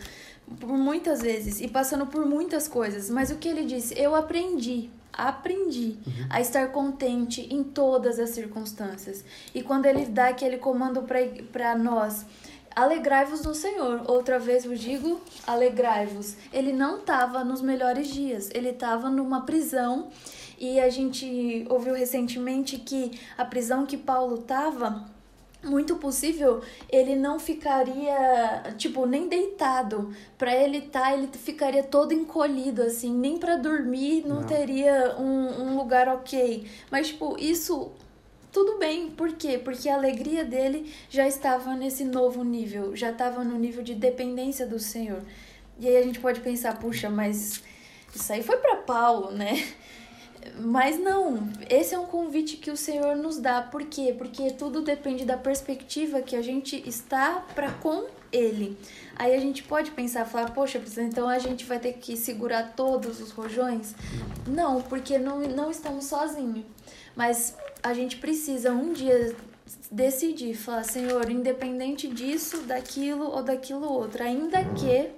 Por muitas vezes e passando por muitas coisas. Mas o que ele disse? Eu aprendi aprendi uhum. a estar contente em todas as circunstâncias. E quando ele dá aquele comando para nós, alegrai-vos no Senhor. Outra vez vos digo, alegrai-vos. Ele não estava nos melhores dias, ele estava numa prisão e a gente ouviu recentemente que a prisão que Paulo estava muito possível ele não ficaria tipo nem deitado. Para ele tá ele ficaria todo encolhido assim nem para dormir não, não, teria um, um lugar ok. Mas tipo isso tudo bem. Por quê? Porque a alegria dele já estava nesse novo nível já estava no nível de dependência do Senhor. E aí a gente pode pensar puxa mas isso aí foi para Paulo né mas não, esse é um convite que o Senhor nos dá. Por quê? Porque tudo depende da perspectiva que a gente está para com Ele. Aí a gente pode pensar, falar, poxa, então a gente vai ter que segurar todos os rojões? Não, porque não, não estamos sozinhos. Mas a gente precisa um dia decidir, falar, Senhor, independente disso, daquilo ou daquilo outro, ainda que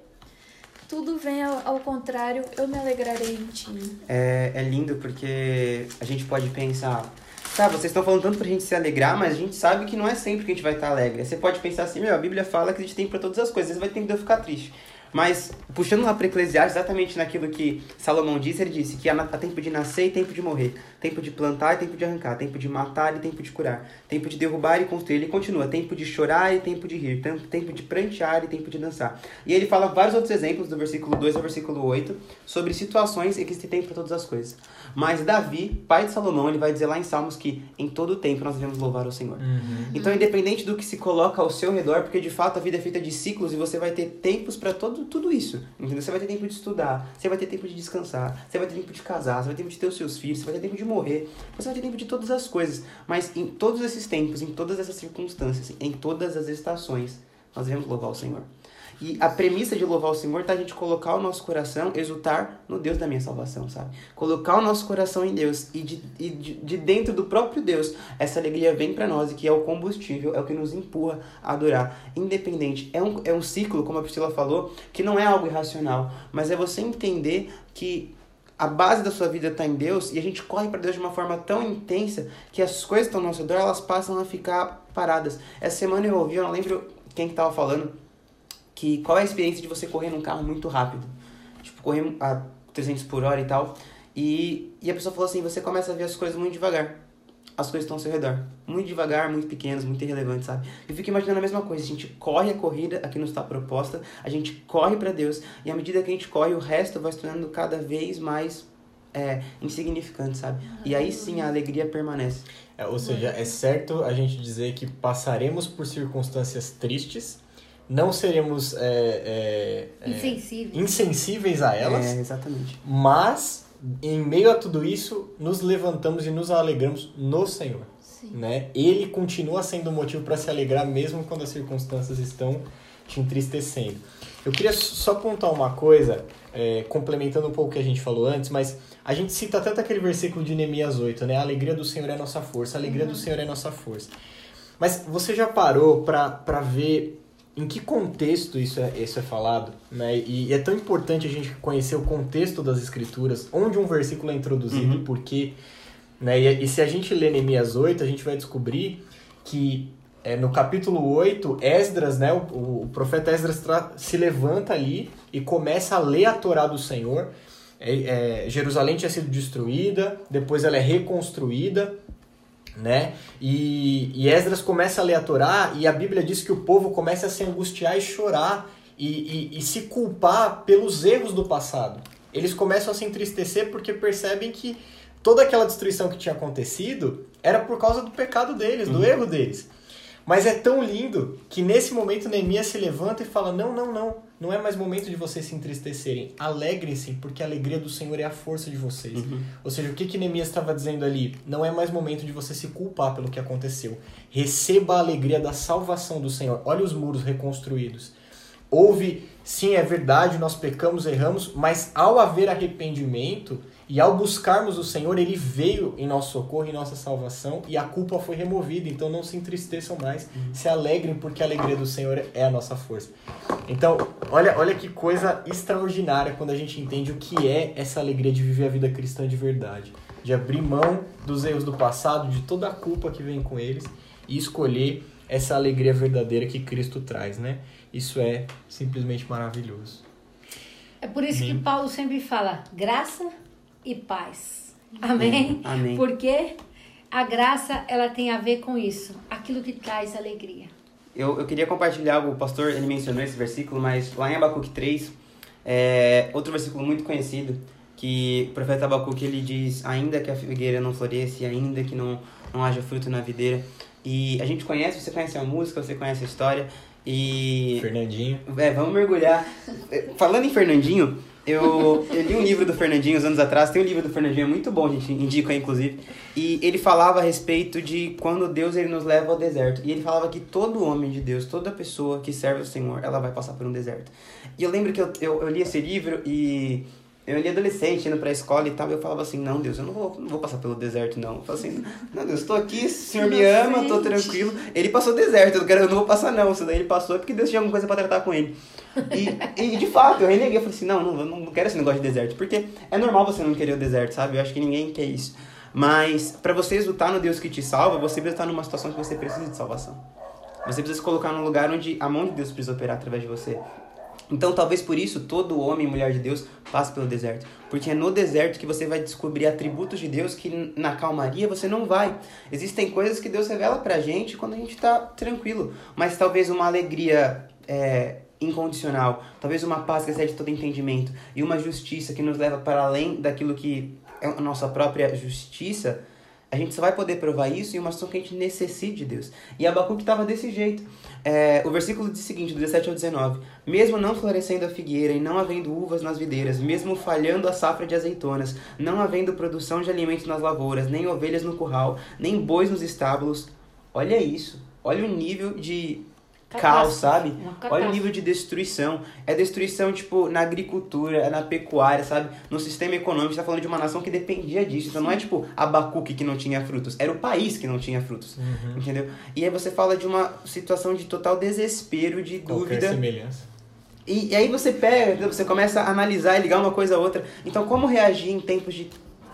tudo vem ao, ao, contrário, eu me alegrarei em ti. É, é lindo porque a gente pode pensar, sabe, vocês estão falando tanto pra gente se alegrar, mas a gente sabe que não é sempre que a gente vai estar alegre. Você pode pensar assim, meu, a Bíblia fala que a gente tem para todas as coisas, você vai ter que ficar triste. Mas, puxando lá para Eclesiastes, exatamente naquilo que Salomão disse, ele disse que há tempo de nascer e tempo de morrer, tempo de plantar e tempo de arrancar, tempo de matar e tempo de curar, tempo de derrubar e construir. Ele continua, tempo de chorar e tempo de rir, tempo de prantear e tempo de dançar. E ele fala vários outros exemplos, do versículo 2 ao versículo 8, sobre situações em que se tem para todas as coisas. Mas Davi, pai de Salomão, ele vai dizer lá em Salmos que em todo tempo nós devemos louvar o Senhor. Uhum. Então, independente do que se coloca ao seu redor, porque de fato a vida é feita de ciclos e você vai ter tempos para todo tudo isso. Entendeu? Você vai ter tempo de estudar, você vai ter tempo de descansar, você vai ter tempo de casar, você vai ter tempo de ter os seus filhos, você vai ter tempo de morrer, você vai ter tempo de todas as coisas. Mas em todos esses tempos, em todas essas circunstâncias, em todas as estações, nós devemos louvar o Senhor. E a premissa de louvar o Senhor tá a gente colocar o nosso coração, exultar no Deus da minha salvação, sabe? Colocar o nosso coração em Deus e de, e de, de dentro do próprio Deus, essa alegria vem para nós e que é o combustível, é o que nos empurra a adorar. Independente, é um, é um ciclo, como a Priscila falou, que não é algo irracional, mas é você entender que a base da sua vida está em Deus e a gente corre para Deus de uma forma tão intensa que as coisas que estão ao nosso redor elas passam a ficar paradas. Essa semana eu ouvi, eu não lembro quem que estava falando, que qual é a experiência de você correr num carro muito rápido? Tipo, correr a 300 por hora e tal. E, e a pessoa falou assim, você começa a ver as coisas muito devagar. As coisas estão ao seu redor. Muito devagar, muito pequenas, muito irrelevantes, sabe? Eu fico imaginando a mesma coisa. A gente corre a corrida, aqui nos está proposta, a gente corre para Deus, e à medida que a gente corre, o resto vai se tornando cada vez mais é, insignificante, sabe? E aí sim a alegria permanece. É, ou seja, é certo a gente dizer que passaremos por circunstâncias tristes, não seremos é, é, é, insensíveis. insensíveis a elas. É, exatamente. Mas, em meio a tudo isso, nos levantamos e nos alegramos no Senhor. Sim. Né? Ele continua sendo motivo para se alegrar mesmo quando as circunstâncias estão te entristecendo. Eu queria só apontar uma coisa, é, complementando um pouco o que a gente falou antes, mas a gente cita tanto aquele versículo de Neemias 8, né? A alegria do Senhor é nossa força, a alegria uhum. do Senhor é nossa força. Mas você já parou para ver em que contexto isso é, isso é falado, né? E é tão importante a gente conhecer o contexto das escrituras, onde um versículo é introduzido, uhum. porque, né? E, e, se a gente lê Neemias 8, a gente vai descobrir que é, no capítulo 8, Esdras, né? O, o profeta Esdras se levanta ali e começa a ler a Torá do Senhor. É, é, Jerusalém tinha sido destruída, depois ela é reconstruída, né? E, e Esdras começa a ler a Torá e a Bíblia diz que o povo começa a se angustiar e chorar e, e, e se culpar pelos erros do passado. Eles começam a se entristecer porque percebem que toda aquela destruição que tinha acontecido era por causa do pecado deles, uhum. do erro deles. Mas é tão lindo que nesse momento Neemias se levanta e fala: Não, não, não. Não é mais momento de vocês se entristecerem. Alegrem-se, porque a alegria do Senhor é a força de vocês. Uhum. Ou seja, o que, que Neemias estava dizendo ali? Não é mais momento de você se culpar pelo que aconteceu. Receba a alegria da salvação do Senhor. Olha os muros reconstruídos. Houve, sim, é verdade, nós pecamos, erramos, mas ao haver arrependimento e ao buscarmos o Senhor, ele veio em nosso socorro, em nossa salvação, e a culpa foi removida. Então não se entristeçam mais, uhum. se alegrem, porque a alegria do Senhor é a nossa força. Então, olha, olha que coisa extraordinária quando a gente entende o que é essa alegria de viver a vida cristã de verdade. De abrir mão dos erros do passado, de toda a culpa que vem com eles, e escolher essa alegria verdadeira que Cristo traz, né? Isso é simplesmente maravilhoso. É por isso que Paulo sempre fala graça e paz. Amém? Amém. Porque a graça ela tem a ver com isso, aquilo que traz alegria. Eu, eu queria compartilhar algo, o pastor ele mencionou esse versículo, mas lá em Abacuque 3, é outro versículo muito conhecido, que o profeta Abacuque ele diz: Ainda que a figueira não floresça, ainda que não, não haja fruto na videira. E a gente conhece, você conhece a música, você conhece a história, e. Fernandinho. É, vamos mergulhar. Falando em Fernandinho, eu, eu li um livro do Fernandinho uns anos atrás. Tem um livro do Fernandinho muito bom, gente, indico aí, inclusive. E ele falava a respeito de quando Deus ele nos leva ao deserto. E ele falava que todo homem de Deus, toda pessoa que serve o Senhor, ela vai passar por um deserto. E eu lembro que eu, eu, eu li esse livro e eu ali adolescente, indo pra escola e tal, eu falava assim, não, Deus, eu não vou, não vou passar pelo deserto, não. Eu falava assim, não, Deus, tô aqui, o Senhor me ama, tô tranquilo. Ele passou o deserto, eu, quero, eu não vou passar não. Isso daí ele passou é porque Deus tinha alguma coisa pra tratar com ele. E, e de fato, eu reneguei, eu falei assim, não, não, não quero esse negócio de deserto. Porque é normal você não querer o deserto, sabe? Eu acho que ninguém quer isso. Mas para você exultar no Deus que te salva, você precisa estar numa situação que você precisa de salvação. Você precisa se colocar num lugar onde a mão de Deus precisa operar através de você. Então, talvez por isso todo homem e mulher de Deus passe pelo deserto, porque é no deserto que você vai descobrir atributos de Deus que na calmaria você não vai. Existem coisas que Deus revela pra gente quando a gente tá tranquilo, mas talvez uma alegria é, incondicional, talvez uma paz que excede todo entendimento e uma justiça que nos leva para além daquilo que é a nossa própria justiça a gente só vai poder provar isso em uma situação que a gente necessite de Deus. E Abacuque estava desse jeito. É, o versículo diz o seguinte, do 17 ao 19. Mesmo não florescendo a figueira e não havendo uvas nas videiras, mesmo falhando a safra de azeitonas, não havendo produção de alimentos nas lavouras, nem ovelhas no curral, nem bois nos estábulos. Olha isso. Olha o nível de caos, sabe? Olha o nível de destruição. É destruição, tipo, na agricultura, é na pecuária, sabe? No sistema econômico, você tá falando de uma nação que dependia disso. Então Sim. não é tipo Abacuque que não tinha frutos, era o país que não tinha frutos. Uhum. Entendeu? E aí você fala de uma situação de total desespero, de Qualquer dúvida. semelhança. E, e aí você pega, você começa a analisar e ligar uma coisa a outra. Então, como reagir em tempos de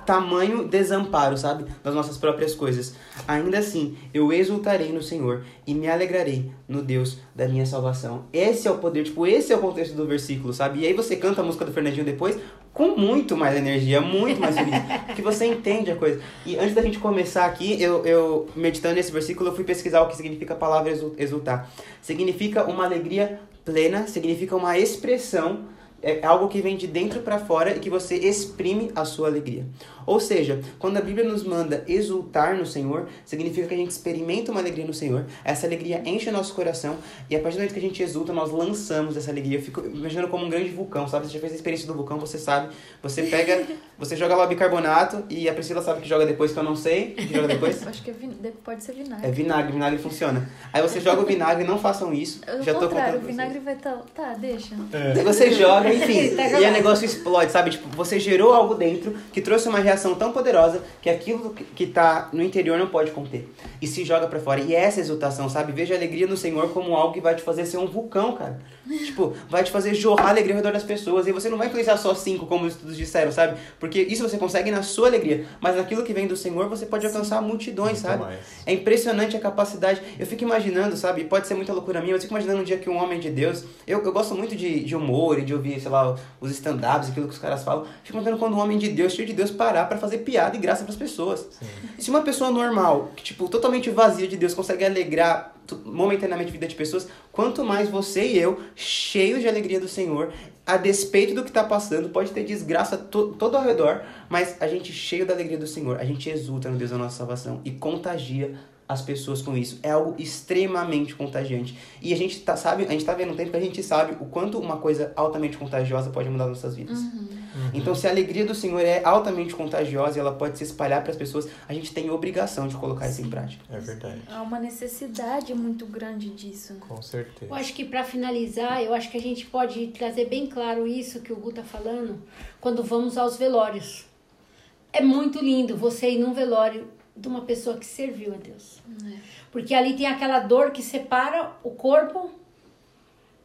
tamanho desamparo, sabe? Das nossas próprias coisas. Ainda assim, eu exultarei no Senhor e me alegrarei no Deus da minha salvação. Esse é o poder, tipo, esse é o contexto do versículo, sabe? E aí você canta a música do Fernandinho depois com muito mais energia, muito mais feliz, porque você entende a coisa. E antes da gente começar aqui, eu, eu meditando nesse versículo, eu fui pesquisar o que significa a palavra exultar. Significa uma alegria plena, significa uma expressão é algo que vem de dentro para fora e que você exprime a sua alegria. Ou seja, quando a Bíblia nos manda exultar no Senhor, significa que a gente experimenta uma alegria no Senhor, essa alegria enche o nosso coração e a partir do momento que a gente exulta, nós lançamos essa alegria. Eu fico imaginando como um grande vulcão, sabe? Você já fez a experiência do vulcão, você sabe. Você pega, você joga lá bicarbonato e a Priscila sabe que joga depois, que eu não sei. Que joga depois? Acho que é vin... pode ser vinagre. É vinagre, vinagre funciona. Aí você joga o vinagre, não façam isso. Eu já tô contrário, o vinagre vai estar. Tá... tá, deixa. É. Você joga, enfim. tá e o negócio explode, sabe? Tipo, você gerou algo dentro que trouxe uma reação tão poderosa que aquilo que está no interior não pode conter. E se joga para fora. E essa exultação, sabe? Veja a alegria no Senhor como algo que vai te fazer ser um vulcão, cara. tipo, vai te fazer jorrar alegria ao redor das pessoas. E você não vai influenciar só cinco, como os estudos disseram, sabe? Porque isso você consegue na sua alegria. Mas naquilo que vem do Senhor, você pode alcançar multidões, Muito sabe? Mais. É impressionante a capacidade. Eu fico imaginando, sabe? Pode ser muita loucura minha, mas eu fico imaginando um dia que um homem de Deus. Eu, eu gosto muito de, de humor e de ouvir, sei lá, os stand-ups, aquilo que os caras falam. Fico imaginando quando um homem de Deus, cheio de Deus, parar para fazer piada e graça para as pessoas. Sim. Se uma pessoa normal, que, tipo, totalmente vazia de Deus, consegue alegrar momentaneamente a vida de pessoas, quanto mais você e eu, cheios de alegria do Senhor, a despeito do que está passando, pode ter desgraça to todo ao redor, mas a gente cheio da alegria do Senhor, a gente exulta no Deus da nossa salvação e contagia as pessoas com isso. É algo extremamente contagiante. E a gente tá, sabe, a gente tá vendo um tempo que a gente sabe o quanto uma coisa altamente contagiosa pode mudar nossas vidas. Uhum. Uhum. Então, se a alegria do Senhor é altamente contagiosa e ela pode se espalhar para as pessoas, a gente tem obrigação de colocar Sim. isso em prática. É verdade. Há uma necessidade muito grande disso. Com certeza. Eu acho que para finalizar, eu acho que a gente pode trazer bem claro isso que o Gu tá falando quando vamos aos velórios. É muito lindo você ir num velório de uma pessoa que serviu a Deus. É. Porque ali tem aquela dor que separa o corpo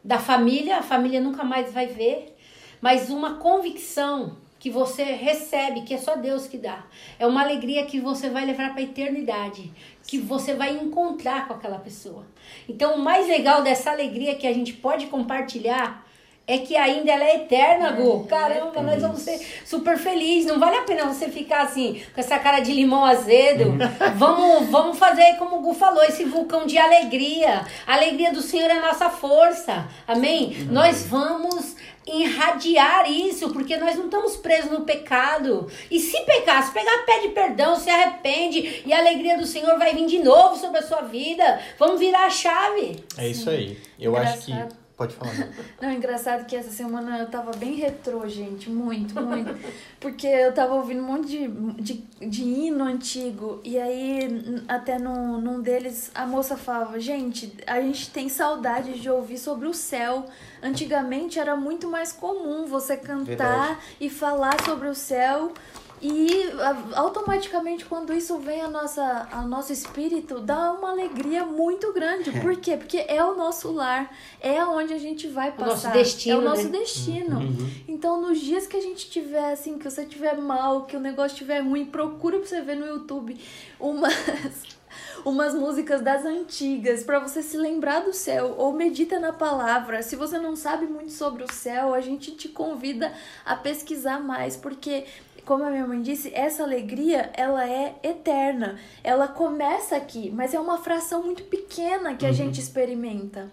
da família, a família nunca mais vai ver, mas uma convicção que você recebe, que é só Deus que dá. É uma alegria que você vai levar para a eternidade, que você vai encontrar com aquela pessoa. Então, o mais legal dessa alegria que a gente pode compartilhar é que ainda ela é eterna, Gu. É, Caramba, nós vamos ser super felizes. Não vale a pena você ficar assim, com essa cara de limão azedo. vamos, vamos fazer como o Gu falou, esse vulcão de alegria. A alegria do Senhor é a nossa força. Amém? Nós vamos irradiar isso, porque nós não estamos presos no pecado. E se pecar, se pegar, pede perdão, se arrepende e a alegria do Senhor vai vir de novo sobre a sua vida. Vamos virar a chave. É isso aí. Eu Engraçado. acho que Pode falar. Não, engraçado que essa semana eu tava bem retrô, gente. Muito, muito. Porque eu tava ouvindo um monte de, de, de hino antigo. E aí, até num, num deles, a moça falava: Gente, a gente tem saudade de ouvir sobre o céu. Antigamente era muito mais comum você cantar Verdade. e falar sobre o céu. E automaticamente, quando isso vem ao nossa, ao nosso espírito, dá uma alegria muito grande. É. Por quê? Porque é o nosso lar, é onde a gente vai passar. O nosso destino. É o nosso né? destino. Uhum. Então, nos dias que a gente tiver, assim, que você tiver mal, que o negócio estiver ruim, procura pra você ver no YouTube umas umas músicas das antigas para você se lembrar do céu ou medita na palavra. Se você não sabe muito sobre o céu, a gente te convida a pesquisar mais, porque como a minha mãe disse, essa alegria, ela é eterna. Ela começa aqui, mas é uma fração muito pequena que a uhum. gente experimenta.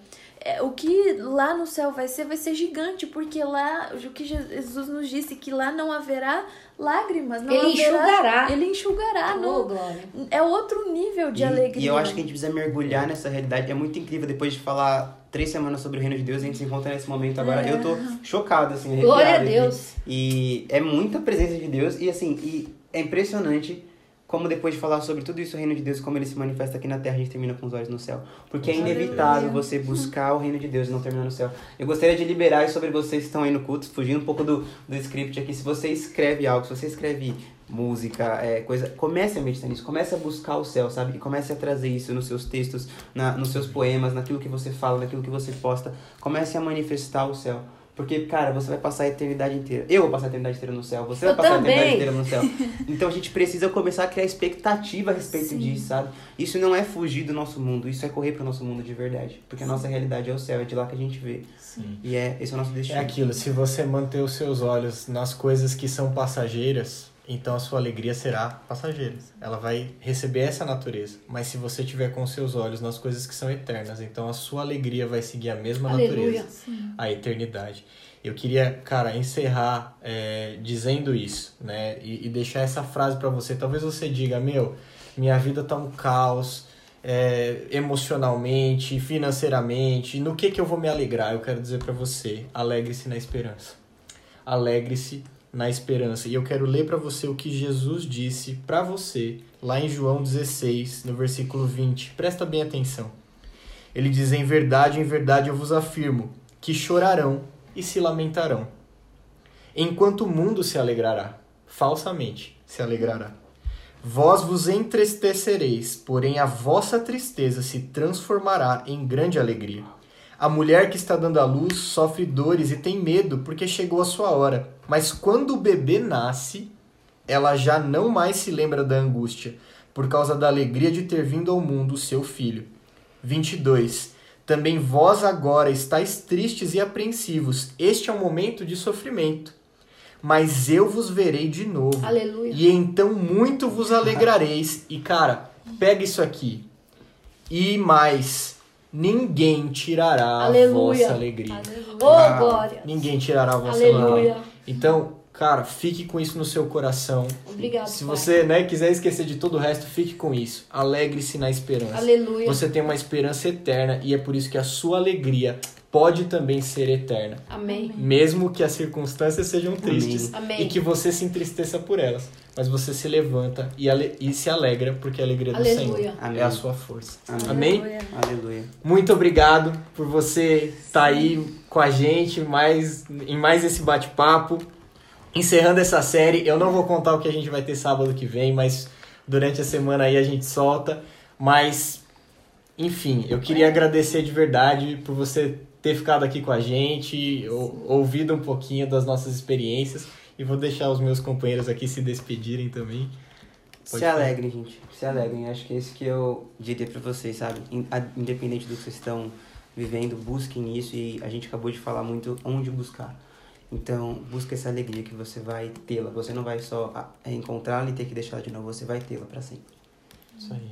É, o que lá no céu vai ser, vai ser gigante, porque lá, o que Jesus nos disse, que lá não haverá lágrimas. Não ele haverá, enxugará. Ele enxugará. Oh, não, é outro nível de e, alegria. E eu acho que a gente precisa mergulhar nessa realidade. É muito incrível depois de falar três semanas sobre o reino de Deus, a gente se encontra nesse momento agora. É. Eu tô chocado, assim, Glória a Deus. E, e é muita presença de Deus. E assim, e é impressionante como depois de falar sobre tudo isso, o reino de Deus, como ele se manifesta aqui na terra, a gente termina com os olhos no céu. Porque é inevitável você buscar o reino de Deus e não terminar no céu. Eu gostaria de liberar sobre vocês que estão aí no culto, fugindo um pouco do, do script aqui. Se você escreve algo, se você escreve música, é, coisa, comece a meditar nisso, comece a buscar o céu, sabe? E comece a trazer isso nos seus textos, na, nos seus poemas, naquilo que você fala, naquilo que você posta. Comece a manifestar o céu. Porque, cara, você vai passar a eternidade inteira. Eu vou passar a eternidade inteira no céu. Você eu vai passar também. a eternidade inteira no céu. Então a gente precisa começar a criar expectativa a respeito Sim. disso, sabe? Isso não é fugir do nosso mundo, isso é correr para o nosso mundo de verdade. Porque a nossa realidade é o céu, é de lá que a gente vê. Sim. E é, esse é o nosso destino. É aquilo, se você manter os seus olhos nas coisas que são passageiras, então a sua alegria será passageira. Ela vai receber essa natureza. Mas se você tiver com seus olhos nas coisas que são eternas, então a sua alegria vai seguir a mesma Aleluia. natureza, Sim. a eternidade. Eu queria, cara, encerrar é, dizendo isso, né? E, e deixar essa frase para você. Talvez você diga, meu, minha vida tá um caos, é, emocionalmente, financeiramente. No que que eu vou me alegrar? Eu quero dizer para você, alegre-se na esperança. Alegre-se na esperança. E eu quero ler para você o que Jesus disse para você lá em João 16, no versículo 20. Presta bem atenção. Ele diz: Em verdade, em verdade eu vos afirmo que chorarão e se lamentarão. Enquanto o mundo se alegrará, falsamente se alegrará. Vós vos entristecereis, porém a vossa tristeza se transformará em grande alegria. A mulher que está dando à luz sofre dores e tem medo porque chegou a sua hora. Mas quando o bebê nasce, ela já não mais se lembra da angústia, por causa da alegria de ter vindo ao mundo o seu filho. 22. Também vós agora estáis tristes e apreensivos. Este é um momento de sofrimento. Mas eu vos verei de novo. Aleluia. E então muito vos alegrareis. E cara, pega isso aqui. E mais, ninguém tirará Aleluia. a vossa alegria. Aleluia. Oh, glória. Ninguém tirará a vossa Aleluia. alegria. Então, Cara, fique com isso no seu coração. Obrigado. Se pai. você né, quiser esquecer de todo o resto, fique com isso. Alegre-se na esperança. Aleluia. Você tem uma esperança eterna e é por isso que a sua alegria pode também ser eterna. Amém. Mesmo que as circunstâncias sejam tristes Amém. e que você se entristeça por elas. Mas você se levanta e, e se alegra, porque a alegria Aleluia. do Senhor Amém. é a sua força. Amém? Amém? Aleluia. Muito obrigado por você estar tá aí com a gente mais, em mais esse bate-papo encerrando essa série. Eu não vou contar o que a gente vai ter sábado que vem, mas durante a semana aí a gente solta. Mas, enfim, eu queria agradecer de verdade por você ter ficado aqui com a gente, ouvido um pouquinho das nossas experiências. E vou deixar os meus companheiros aqui se despedirem também. Pode se alegrem, gente. Se alegrem. Acho que é isso que eu diria para vocês, sabe? Independente do que vocês estão vivendo, busquem isso. E a gente acabou de falar muito onde buscar. Então, busca essa alegria que você vai tê-la. Você não vai só ah, encontrá-la e ter que deixá-la de novo, você vai tê-la para sempre. Isso aí.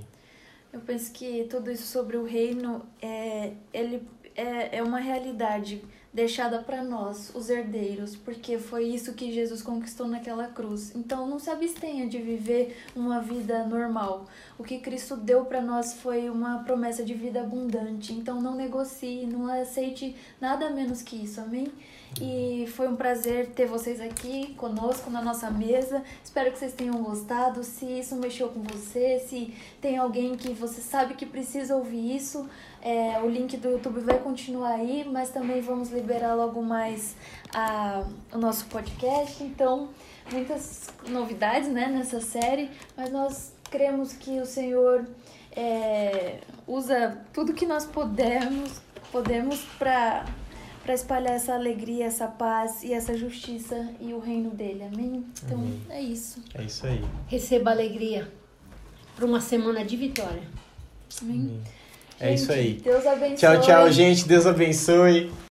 Eu penso que tudo isso sobre o reino é, ele é, é uma realidade deixada para nós, os herdeiros, porque foi isso que Jesus conquistou naquela cruz. Então não se abstenha de viver uma vida normal. O que Cristo deu para nós foi uma promessa de vida abundante. Então não negocie, não aceite nada menos que isso. Amém? E foi um prazer ter vocês aqui conosco na nossa mesa. Espero que vocês tenham gostado. Se isso mexeu com você, se tem alguém que você sabe que precisa ouvir isso, é, o link do YouTube vai continuar aí, mas também vamos liberar logo mais a, o nosso podcast. Então, muitas novidades né, nessa série, mas nós cremos que o Senhor é, usa tudo que nós podemos, podemos para para espalhar essa alegria, essa paz e essa justiça e o reino dele. Amém? Então Amém. é isso. É isso aí. Receba alegria. para uma semana de vitória. É isso aí. Deus abençoe. Tchau, tchau, gente. Deus abençoe.